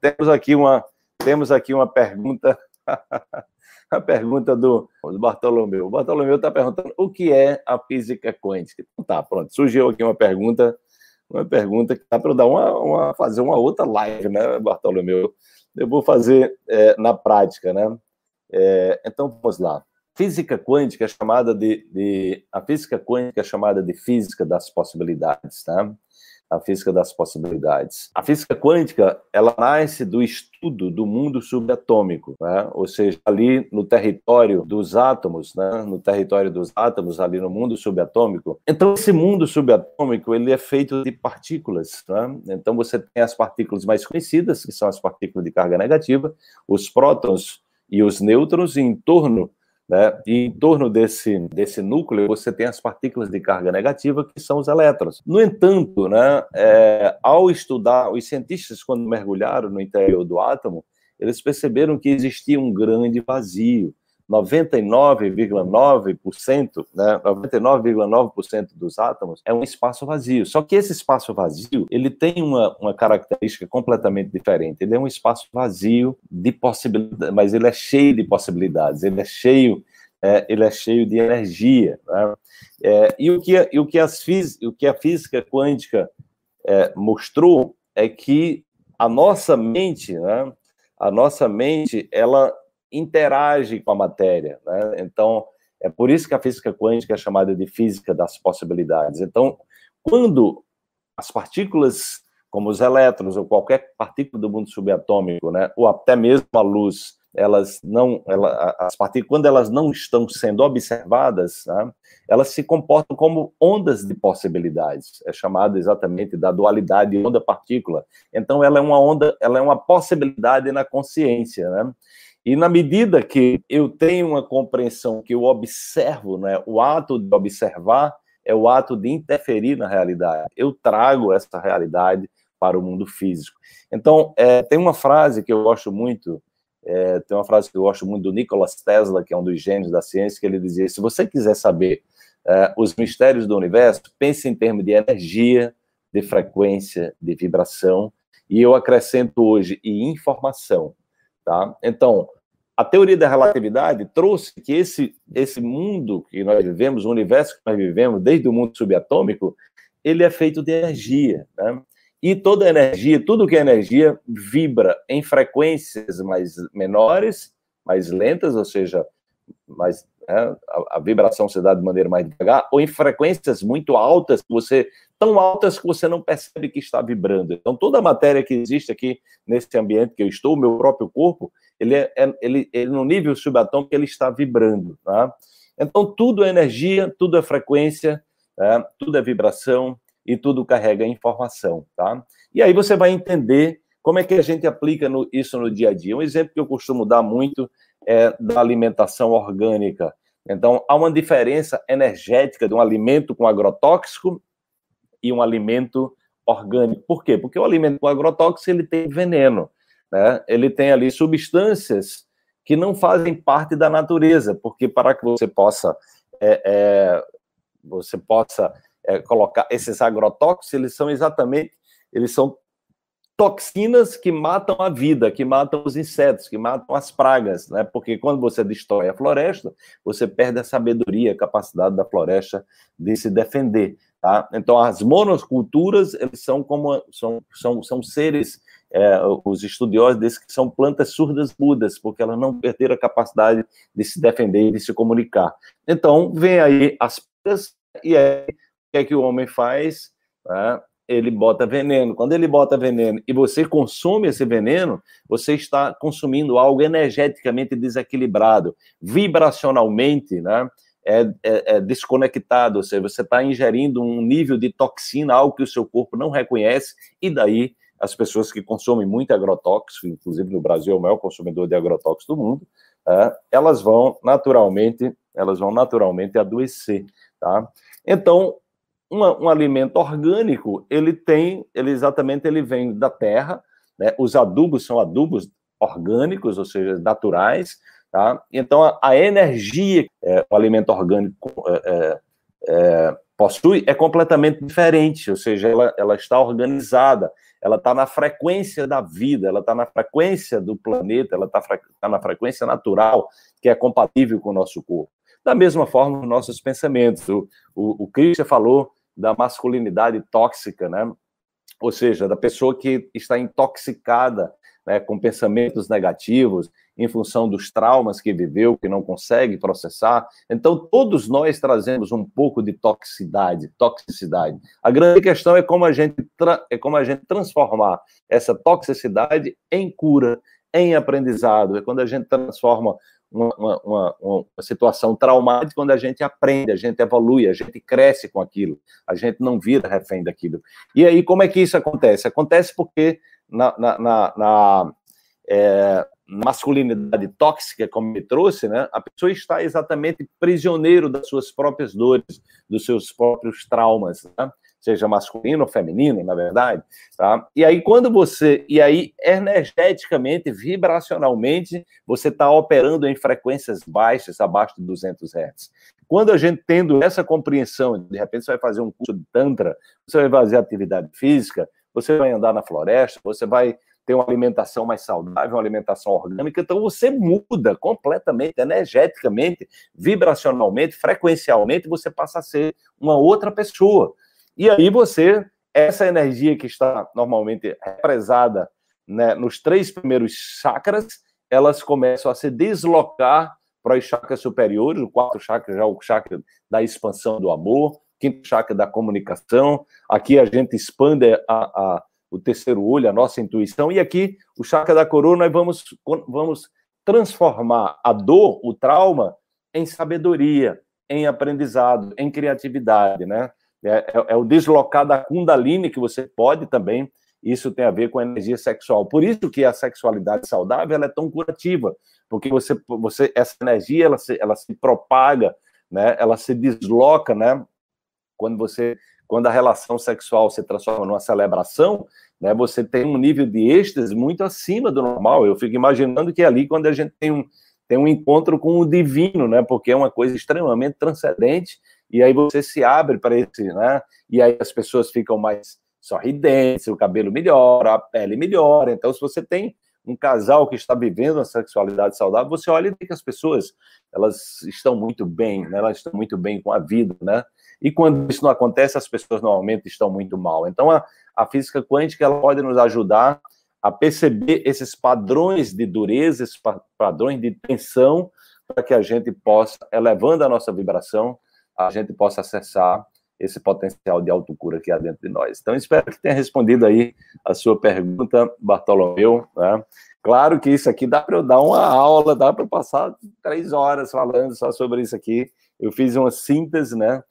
temos aqui uma, temos aqui uma pergunta, a pergunta do, Bartolomeu. O Bartolomeu está perguntando o que é a física quântica. Então, tá, pronto, surgiu aqui uma pergunta, uma pergunta que dá para dar uma, uma, fazer uma outra live, né, Bartolomeu? Eu vou fazer é, na prática, né? É, então vamos lá. Física quântica é chamada de, de, a física quântica é chamada de física das possibilidades, tá? A física das possibilidades. A física quântica ela nasce do estudo do mundo subatômico, né? ou seja, ali no território dos átomos, né? no território dos átomos, ali no mundo subatômico. Então esse mundo subatômico ele é feito de partículas. Né? Então você tem as partículas mais conhecidas, que são as partículas de carga negativa, os prótons e os nêutrons, e em torno né? E em torno desse, desse núcleo, você tem as partículas de carga negativa, que são os elétrons. No entanto, né, é, ao estudar, os cientistas, quando mergulharam no interior do átomo, eles perceberam que existia um grande vazio. 99,9%, né, 99,9% dos átomos é um espaço vazio. Só que esse espaço vazio, ele tem uma, uma característica completamente diferente. Ele é um espaço vazio de possibilidades, mas ele é cheio de possibilidades, ele é cheio, é, ele é cheio de energia. Né? É, e o que, e o que, as, o que a física quântica é, mostrou é que a nossa mente, né, a nossa mente, ela interage com a matéria. Né? Então, é por isso que a física quântica é chamada de física das possibilidades. Então, quando as partículas, como os elétrons ou qualquer partícula do mundo subatômico, né, ou até mesmo a luz, elas não, ela, as partículas, quando elas não estão sendo observadas, né, elas se comportam como ondas de possibilidades. É chamada exatamente da dualidade onda-partícula. Então, ela é uma onda, ela é uma possibilidade na consciência, né? E na medida que eu tenho uma compreensão que eu observo, né, o ato de observar é o ato de interferir na realidade. Eu trago essa realidade para o mundo físico. Então, é, tem uma frase que eu gosto muito, é, tem uma frase que eu gosto muito do Nikola Tesla, que é um dos gênios da ciência, que ele dizia: se você quiser saber é, os mistérios do universo, pense em termos de energia, de frequência, de vibração, e eu acrescento hoje e informação. Tá? Então, a teoria da relatividade trouxe que esse, esse mundo que nós vivemos, o universo que nós vivemos, desde o mundo subatômico, ele é feito de energia. Né? E toda energia, tudo que é energia, vibra em frequências mais menores, mais lentas, ou seja, mais, né, a, a, vibração se dá de maneira mais devagar, ou em frequências muito altas, você tão altas que você não percebe que está vibrando. Então, toda a matéria que existe aqui nesse ambiente que eu estou, o meu próprio corpo, ele é, é ele, ele, no nível subatômico, ele está vibrando. Tá? Então, tudo é energia, tudo é frequência, tá? tudo é vibração e tudo carrega informação. Tá? E aí você vai entender como é que a gente aplica no, isso no dia a dia. Um exemplo que eu costumo dar muito é da alimentação orgânica. Então, há uma diferença energética de um alimento com agrotóxico e um alimento orgânico. Por quê? Porque o alimento com agrotóxico ele tem veneno, né? Ele tem ali substâncias que não fazem parte da natureza, porque para que você possa é, é, você possa é, colocar esses agrotóxicos, eles são exatamente eles são toxinas que matam a vida, que matam os insetos, que matam as pragas, né? Porque quando você destrói a floresta, você perde a sabedoria, a capacidade da floresta de se defender, tá? Então as monoculturas, eles são como são são, são seres é, os estudiosos dizem que são plantas surdas mudas, porque elas não perderam a capacidade de se defender e de se comunicar. Então, vem aí as plantas, e aí, o que é que o homem faz? Né? Ele bota veneno. Quando ele bota veneno e você consome esse veneno, você está consumindo algo energeticamente desequilibrado, vibracionalmente, né? É, é, é desconectado, ou seja, você está ingerindo um nível de toxina, algo que o seu corpo não reconhece, e daí as pessoas que consomem muito agrotóxico, inclusive no Brasil é o maior consumidor de agrotóxicos do mundo, é, elas vão naturalmente, elas vão naturalmente adoecer, tá? Então, uma, um alimento orgânico, ele tem, ele exatamente ele vem da terra, né? Os adubos são adubos orgânicos, ou seja, naturais, tá? Então a, a energia, é, o alimento orgânico é, é, é possui é completamente diferente, ou seja, ela, ela está organizada, ela está na frequência da vida, ela está na frequência do planeta, ela está tá na frequência natural, que é compatível com o nosso corpo. Da mesma forma, nossos pensamentos. O, o, o Christian falou da masculinidade tóxica, né? Ou seja, da pessoa que está intoxicada né, com pensamentos negativos em função dos traumas que viveu, que não consegue processar. Então, todos nós trazemos um pouco de toxicidade, toxicidade. A grande questão é como a gente é como a gente transformar essa toxicidade em cura, em aprendizado. É quando a gente transforma uma, uma, uma, situação traumática quando a gente aprende, a gente evolui, a gente cresce com aquilo, a gente não vira refém daquilo. E aí, como é que isso acontece? Acontece porque na, na, na, na é, masculinidade tóxica, como me trouxe, né, a pessoa está exatamente prisioneiro das suas próprias dores, dos seus próprios traumas. Né? Seja masculino ou feminino, na verdade, tá? E aí quando você, e aí energeticamente, vibracionalmente, você está operando em frequências baixas, abaixo de 200 Hz. Quando a gente tendo essa compreensão, de repente você vai fazer um curso de tantra, você vai fazer atividade física, você vai andar na floresta, você vai ter uma alimentação mais saudável, uma alimentação orgânica, então você muda completamente, energeticamente, vibracionalmente, frequencialmente, você passa a ser uma outra pessoa. E aí você, essa energia que está normalmente represada né, nos três primeiros chakras, elas começam a se deslocar para os chakras superiores, o quarto chakra já é o chakra da expansão do amor, quinto chakra da comunicação, aqui a gente expande a, a, o terceiro olho, a nossa intuição, e aqui o chakra da coroa nós vamos, vamos transformar a dor, o trauma, em sabedoria, em aprendizado, em criatividade, né? É, é, é, o deslocar da Kundalini que você pode também. Isso tem a ver com a energia sexual. Por isso que a sexualidade saudável é tão curativa, porque você, você essa energia ela se, ela se propaga, né? Ela se desloca, né? Quando você quando a relação sexual se transforma numa celebração, né, você tem um nível de êxtase muito acima do normal. Eu fico imaginando que ali, quando a gente tem um, tem um encontro com o divino, né, porque é uma coisa extremamente transcendente e aí você se abre para esse, né? E aí as pessoas ficam mais sorridentes, o cabelo melhora, a pele melhora. Então, se você tem um casal que está vivendo uma sexualidade saudável, você olha e vê que as pessoas elas estão muito bem, né? elas estão muito bem com a vida, né? E quando isso não acontece, as pessoas normalmente estão muito mal. Então, a, a física quântica ela pode nos ajudar a perceber esses padrões de dureza, esses padrões de tensão, para que a gente possa, elevando a nossa vibração, a gente possa acessar esse potencial de autocura que há dentro de nós. Então, espero que tenha respondido aí a sua pergunta, Bartolomeu. Né? Claro que isso aqui dá para eu dar uma aula, dá para passar três horas falando só sobre isso aqui. Eu fiz uma síntese, né?